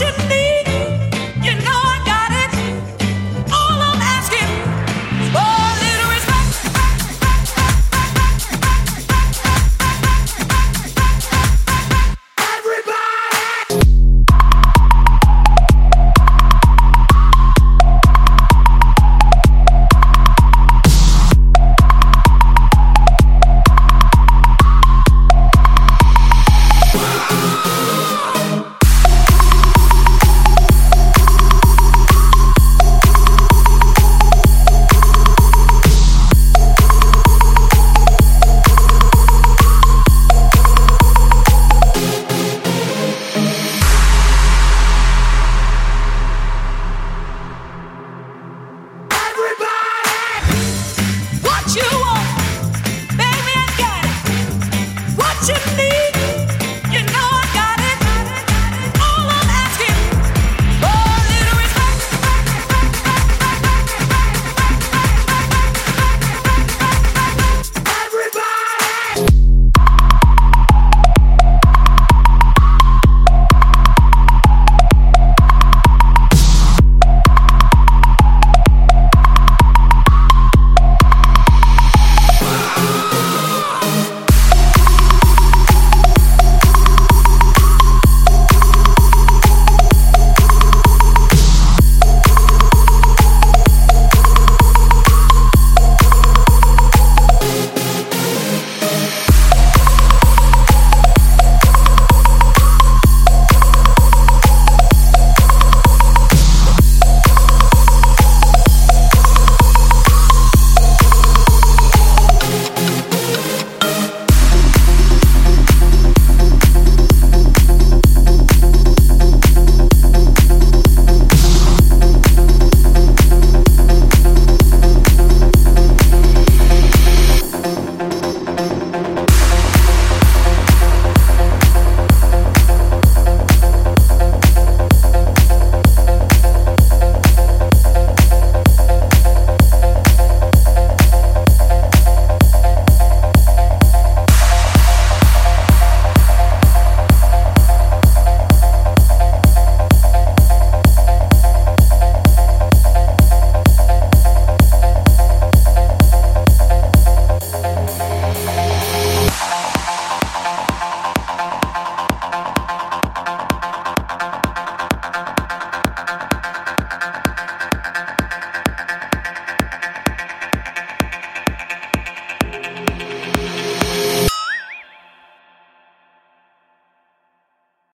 you need.